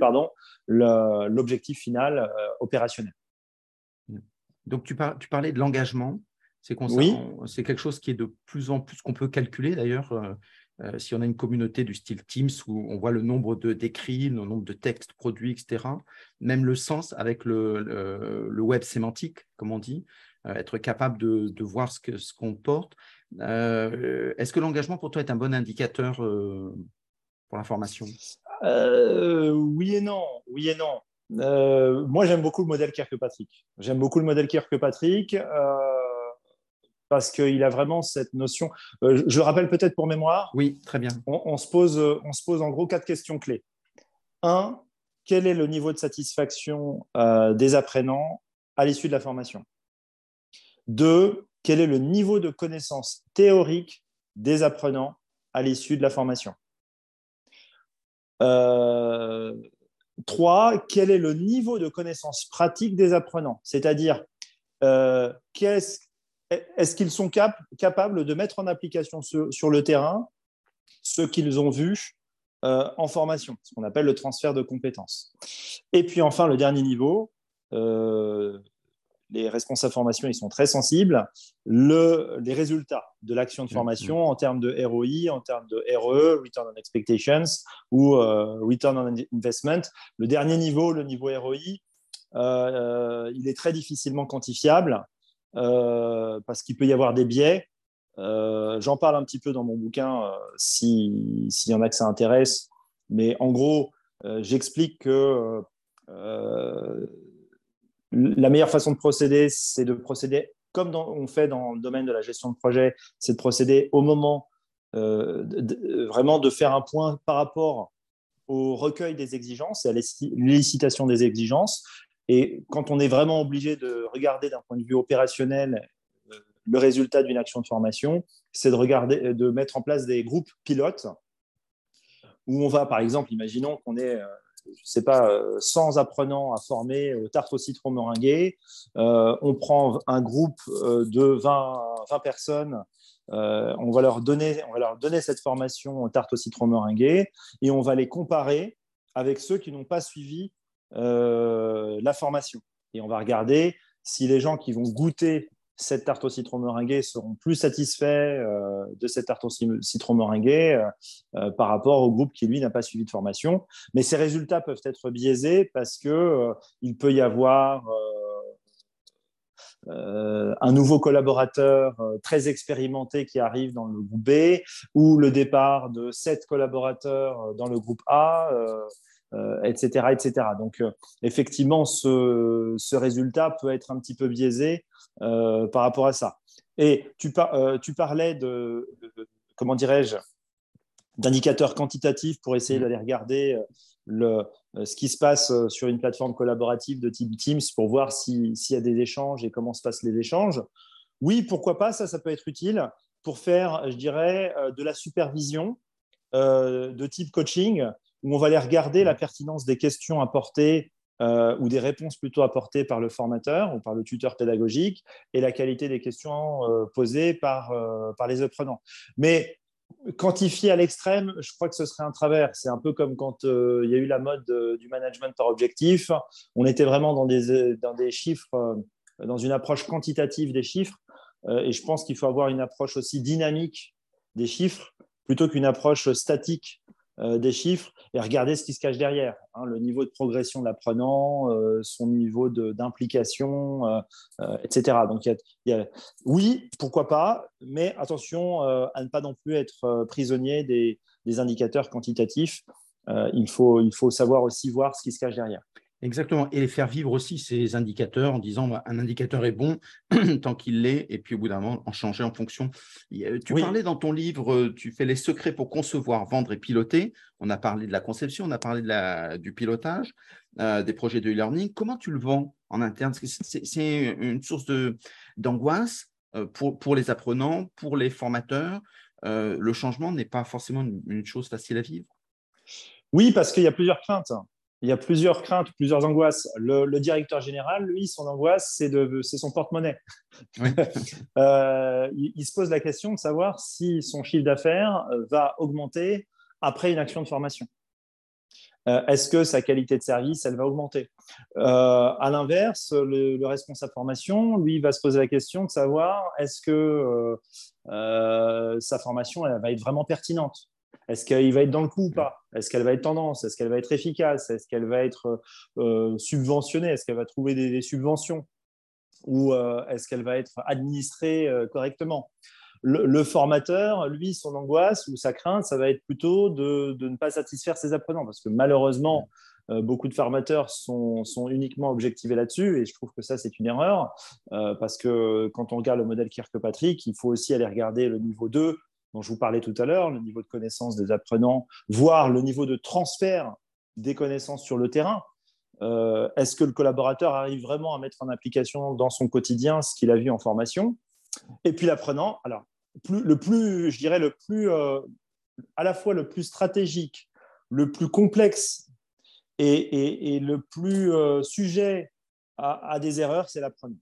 l'objectif final opérationnel. Donc, tu, tu parlais de l'engagement. C'est oui. quelque chose qui est de plus en plus qu'on peut calculer d'ailleurs. Euh, si on a une communauté du style Teams où on voit le nombre de décrits, le nombre de textes produits, etc., même le sens avec le, web sémantique, comme on dit, euh, être capable de, voir ce qu'on ce qu'on porte. Euh, est-ce que l'engagement pour toi est un bon indicateur pour la formation Oui et non. Oui et non. Moi, j'aime beaucoup le modèle Kirkpatrick. J'aime beaucoup le modèle Kirkpatrick parce qu'il a vraiment cette notion. Euh, je le rappelle peut-être pour mémoire. Oui, très bien. On, se pose, on se pose en gros quatre questions clés. Un, quel est le niveau de satisfaction euh, des apprenants à l'issue de la formation? Deux, quel est le niveau de connaissance théorique des apprenants à l'issue de la formation? Euh, Trois, quel est le niveau de connaissance pratique des apprenants? C'est-à-dire, qu'est-ce est-ce qu'ils sont capables de mettre en application sur, le terrain ce qu'ils ont vu euh, en formation, ce qu'on appelle le transfert de compétences. Et puis enfin, le dernier niveau, euh, les responsables formation, ils sont très sensibles. les résultats de l'action de formation mmh. en termes de ROI, en termes de RE, Return on Expectations, ou euh, Return on Investment. Le dernier niveau, le niveau ROI, il est très difficilement quantifiable. Euh, parce qu'il peut y avoir des biais. Euh, j'en parle un petit peu dans mon bouquin euh, s'il y en a que ça intéresse. Mais en gros, j'explique que la meilleure façon de procéder, c'est de procéder comme on fait dans le domaine de la gestion de projet, c'est de procéder au moment, vraiment de faire un point par rapport au recueil des exigences et à l'élicitation des exigences, et quand on est vraiment obligé de regarder d'un point de vue opérationnel euh, le résultat d'une action de formation, c'est de, euh, de mettre en place des groupes pilotes où on va, par exemple, imaginons qu'on est, euh, je sais pas, 100 apprenants à former aux tartes au citron meringuées. on prend un groupe de 20, 20 personnes on, va leur donner, on va leur donner cette formation aux tartes au citron meringuées et on va les comparer avec ceux qui n'ont pas suivi euh, la formation. Et on va regarder si les gens qui vont goûter cette tarte au citron meringuée seront plus satisfaits euh, de cette tarte au citron meringuée euh, par rapport au groupe qui, lui, n'a pas suivi de formation. Mais ces résultats peuvent être biaisés parce qu'il il peut y avoir un nouveau collaborateur très expérimenté qui arrive dans le groupe B ou le départ de sept collaborateurs dans le groupe A etc., euh, etc. Donc, euh, effectivement, ce, résultat peut être un petit peu biaisé euh, par rapport à ça. Et tu, parlais de, comment dirais-je, d'indicateurs quantitatifs pour essayer d'aller regarder ce qui se passe sur une plateforme collaborative de type Teams pour voir s'il y a des échanges et comment se passent les échanges. Oui, pourquoi pas, ça, ça peut être utile pour faire, je dirais, de la supervision de type coaching où on va aller regarder la pertinence des questions apportées euh, ou des réponses plutôt apportées par le formateur ou par le tuteur pédagogique et la qualité des questions euh, posées par, euh, par les apprenants. Mais quantifier à l'extrême, je crois que ce serait un travers. C'est un peu comme quand il y a eu la mode du management par objectif. On était vraiment dans des, dans des chiffres, dans une approche quantitative des chiffres. et je pense qu'il faut avoir une approche aussi dynamique des chiffres plutôt qu'une approche statique euh, des chiffres et regarder ce qui se cache derrière, hein, le niveau de progression de l'apprenant, euh, son niveau d'implication, euh, etc. Donc, oui, pourquoi pas, mais attention à ne pas non plus être prisonnier des, des indicateurs quantitatifs. il, faut, il faut savoir aussi voir ce qui se cache derrière. Exactement. Et faire vivre aussi ces indicateurs en disant bah, un indicateur est bon tant qu'il l'est, et puis au bout d'un moment, en changer en fonction. Tu parlais dans ton livre, euh, tu fais les secrets pour concevoir, vendre et piloter. On a parlé de la conception, on a parlé de la, du pilotage, euh, des projets de e-learning. Comment tu le vends en interne? C'est une source d'angoisse euh, pour, pour, les apprenants, pour les formateurs. le changement n'est pas forcément une, une chose facile à vivre. Oui, parce qu'il y a plusieurs craintes il y a plusieurs craintes, plusieurs angoisses. Le, directeur général, lui, son angoisse, c'est son porte-monnaie. Euh, il, se pose la question de savoir si son chiffre d'affaires euh, va augmenter après une action de formation. Euh, est-ce que sa qualité de service, elle va augmenter? À l'inverse, le, le, responsable formation, lui, va se poser la question de savoir est-ce que sa formation, elle va être vraiment pertinente? Est-ce qu'il va être dans le coup ou pas? Est-ce qu'elle va être tendance? Est-ce qu'elle va être efficace? Est-ce qu'elle va être euh, subventionnée? Est-ce qu'elle va trouver des, subventions? Ou euh, est-ce qu'elle va être administrée euh, correctement? Le, formateur, lui, son angoisse ou sa crainte, ça va être plutôt de, ne pas satisfaire ses apprenants. Parce que malheureusement, beaucoup de formateurs sont, sont uniquement objectivés là-dessus. Et je trouve que ça, c'est une erreur. parce que quand on regarde le modèle Kirkpatrick, il faut aussi aller regarder le niveau 2, dont je vous parlais tout à l'heure, le niveau de connaissance des apprenants, voire le niveau de transfert des connaissances sur le terrain. Euh, est-ce que le collaborateur arrive vraiment à mettre en application dans son quotidien ce qu'il a vu en formation? Et puis l'apprenant, alors le plus, je dirais le plus, euh, à la fois le plus stratégique, le plus complexe et, le plus euh, sujet à, à des erreurs, c'est l'apprenant.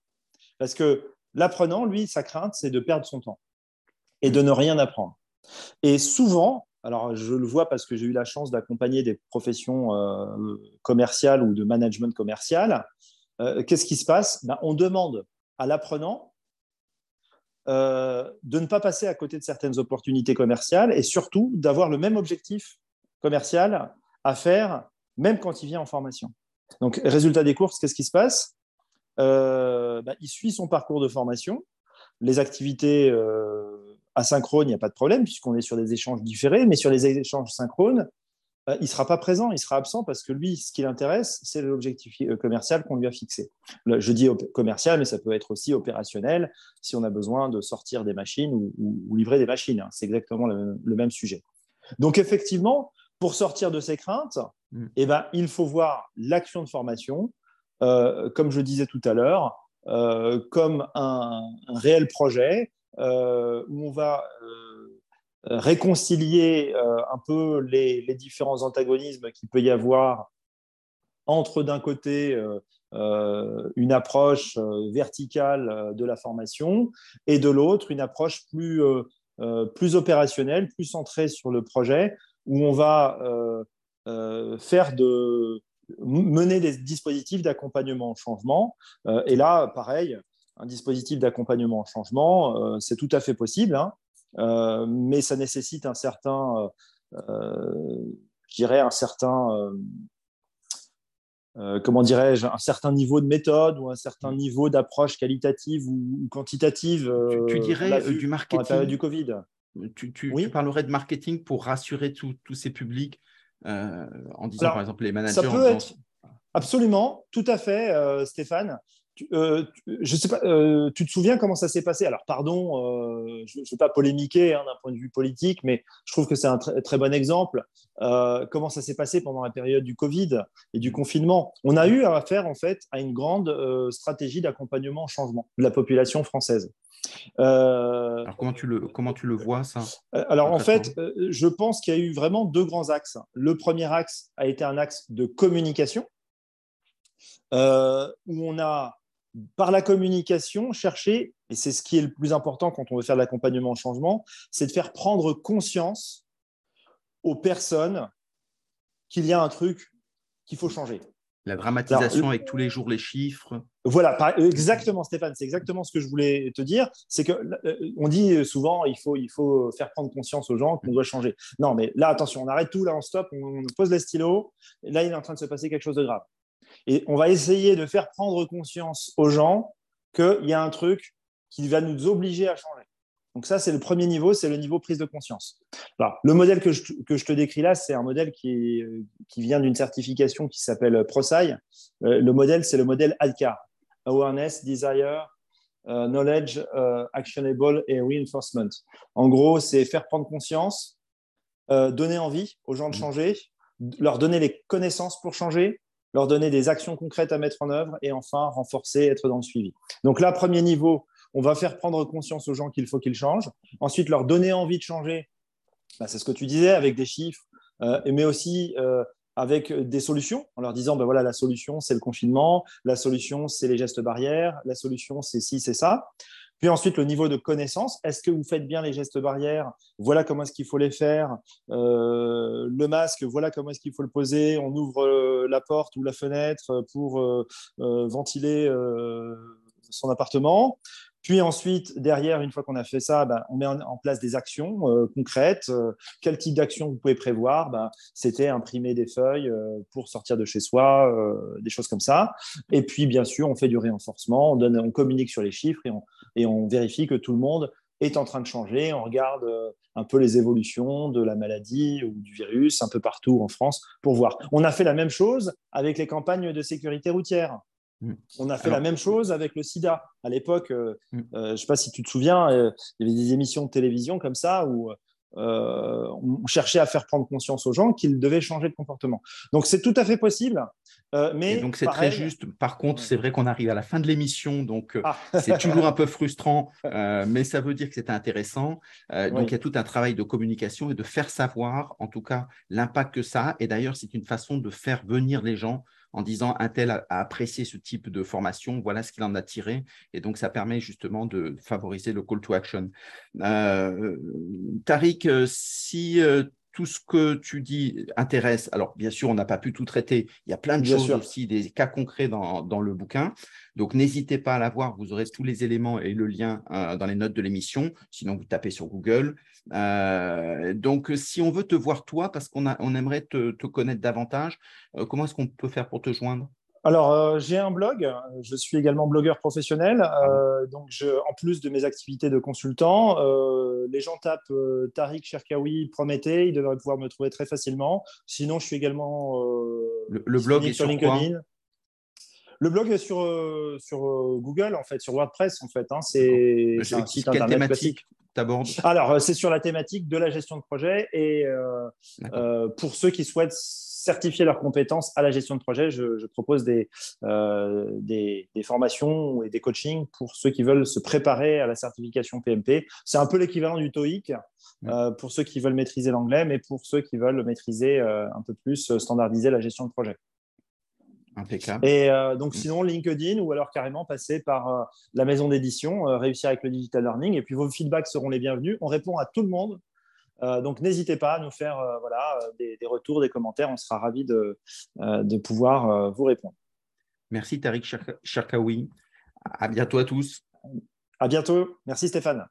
Parce que l'apprenant, lui, sa crainte, c'est de perdre son temps et de ne rien apprendre. Et souvent, alors je le vois parce que j'ai eu la chance d'accompagner des professions euh, commerciales ou de management commercial, euh, qu'est-ce qui se passe? Ben, On demande à l'apprenant euh, de ne pas passer à côté de certaines opportunités commerciales et surtout d'avoir le même objectif commercial à faire même quand il vient en formation. Donc, résultat des courses, qu'est-ce qui se passe? Ben, Il suit son parcours de formation, les activités asynchrone, il n'y a pas de problème puisqu'on est sur des échanges différés, mais sur les échanges synchrones, euh, il ne sera pas présent, il sera absent parce que lui, ce qui l'intéresse, c'est l'objectif euh, commercial qu'on lui a fixé. je dis commercial, mais ça peut être aussi opérationnel si on a besoin de sortir des machines ou, livrer des machines. Hein. C'est exactement le, même sujet. Donc effectivement, pour sortir de ces craintes, mm. eh ben, il faut voir l'action de formation, euh, comme je disais tout à l'heure, comme un, réel projet où on va euh, réconcilier euh, un peu les, différents antagonismes qu'il peut y avoir entre d'un côté une approche verticale de la formation et de l'autre une approche plus, plus opérationnelle, plus centrée sur le projet, où on va faire de mener des dispositifs d'accompagnement au changement. et là, pareil, un dispositif d'accompagnement au changement, euh, c'est tout à fait possible, hein. euh, mais ça nécessite un certain, euh, je dirais, un certain, comment dirais-je, un certain niveau de méthode ou un certain niveau d'approche qualitative ou, quantitative. tu, dirais du marketing du Covid. Tu, tu, parlerais de marketing pour rassurer tous ces publics en disant par exemple les managers. Ça peut être absolument, tout à fait, Stéphane. Euh, je sais pas, euh, tu te souviens comment ça s'est passé? Alors, pardon, euh, je ne vais pas polémiquer hein, d'un point de vue politique, mais je trouve que c'est un très bon exemple. comment ça s'est passé pendant la période du Covid et du confinement? On a eu affaire, en fait, à une grande stratégie d'accompagnement au changement de la population française. alors, comment tu, le, comment tu le vois, ça? Alors, en fait, je pense qu'il y a eu vraiment deux grands axes. Le premier axe a été un axe de communication. où on a par la communication, chercher, et c'est ce qui est le plus important quand on veut faire de l'accompagnement au changement, c'est de faire prendre conscience aux personnes qu'il y a un truc qu'il faut changer. La dramatisation avec tous les jours les chiffres. Voilà, exactement, Stéphane, c'est exactement ce que je voulais te dire. C'est que on dit souvent il faut, il faut faire prendre conscience aux gens qu'on doit changer. Non, mais là, attention, on arrête tout, là, on stoppe, on pose les stylos. Là, il est en train de se passer quelque chose de grave. Et on va essayer de faire prendre conscience aux gens qu'il y a un truc qui va nous obliger à changer. Donc ça, c'est le premier niveau, c'est le niveau prise de conscience. Alors, le modèle que je, te décris là, c'est un modèle qui, qui vient d'une certification qui s'appelle ProSci. Euh, le modèle, c'est le modèle ADCAR. Awareness, Desire, euh, Knowledge, euh, Actionable et Reinforcement. En gros, c'est faire prendre conscience, donner envie aux gens de mmh. changer, leur donner les connaissances pour changer, leur donner des actions concrètes à mettre en œuvre et enfin renforcer, être dans le suivi. Donc là, premier niveau, on va faire prendre conscience aux gens qu'il faut qu'ils changent. Ensuite, leur donner envie de changer. Bah, c'est ce que tu disais avec des chiffres, euh, mais aussi euh, avec des solutions, en leur disant, ben voilà, la solution, c'est le confinement, la solution, c'est les gestes barrières, la solution, c'est ci, c'est ça. Puis ensuite, le niveau de connaissance. Est-ce que vous faites bien les gestes barrières? Voilà comment est-ce qu'il faut les faire. Euh, le masque, voilà comment est-ce qu'il faut le poser. On ouvre la porte ou la fenêtre pour ventiler son appartement. Puis ensuite, derrière, une fois qu'on a fait ça, ben, on met en, place des actions euh, concrètes. Euh, quel type d'action vous pouvez prévoir? Ben, C'était imprimer des feuilles euh, pour sortir de chez soi, des choses comme ça. Et puis, bien sûr, on fait du renforcement, on, donne, on communique sur les chiffres et on, et on vérifie que tout le monde est en train de changer. On regarde un peu les évolutions de la maladie ou du virus un peu partout en France pour voir. On a fait la même chose avec les campagnes de sécurité routière. Mm. On a fait la même chose avec le sida. À l'époque, euh, mm. euh, je ne sais pas si tu te souviens, euh, il y avait des émissions de télévision comme ça où on cherchait à faire prendre conscience aux gens qu'ils devaient changer de comportement. Donc c'est tout à fait possible. mais donc c'est très juste. Par contre, c'est vrai qu'on arrive à la fin de l'émission, donc ah. c'est toujours un peu frustrant, mais ça veut dire que c'était intéressant. Donc il y a tout un travail de communication et de faire savoir, en tout cas, l'impact que ça a. Et d'ailleurs, c'est une façon de faire venir les gens en disant un tel a, apprécié ce type de formation, voilà ce qu'il en a tiré. Et donc, ça permet justement de favoriser le call to action. Euh, Tariq, euh, si euh, tout ce que tu dis intéresse. Alors, bien sûr, on n'a pas pu tout traiter. Il y a plein de choses aussi, des cas concrets dans, dans le bouquin. Donc, n'hésitez pas à la voir. Vous aurez tous les éléments et le lien dans les notes de l'émission. Sinon, vous tapez sur Google. Euh, donc, si on veut te voir toi, parce qu'on on aimerait te, connaître davantage, euh, comment est-ce qu'on peut faire pour te joindre? Alors, euh, j'ai un blog. Je suis également blogueur professionnel. Ah donc, je, en plus de mes activités de consultant, les gens tapent Tariq Cherkaoui Prométhée. Ils devraient pouvoir me trouver très facilement. Sinon, je suis également le, blog est sur LinkedIn. Le blog est sur, sur Google, en fait, sur WordPress, en fait. Hein. C'est un site internet classique. Alors, euh, c'est sur la thématique de la gestion de projet et euh, euh, pour ceux qui souhaitent certifier leurs compétences à la gestion de projet, je, propose des, des, formations et des coachings pour ceux qui veulent se préparer à la certification PMP. C'est un peu l'équivalent du TOEIC pour ceux qui veulent maîtriser l'anglais, mais pour ceux qui veulent maîtriser un peu plus, standardiser la gestion de projet. Impeccable. Et euh, donc, sinon, LinkedIn ou alors carrément passer par euh, la maison d'édition, euh, réussir avec le digital learning. Et puis, vos feedbacks seront les bienvenus. On répond à tout le monde. Donc, n'hésitez pas à nous faire voilà, des, retours, des commentaires. On sera ravis de, de pouvoir vous répondre. Merci, Tariq Cherkaoui. À bientôt à tous. À bientôt. Merci, Stéphane.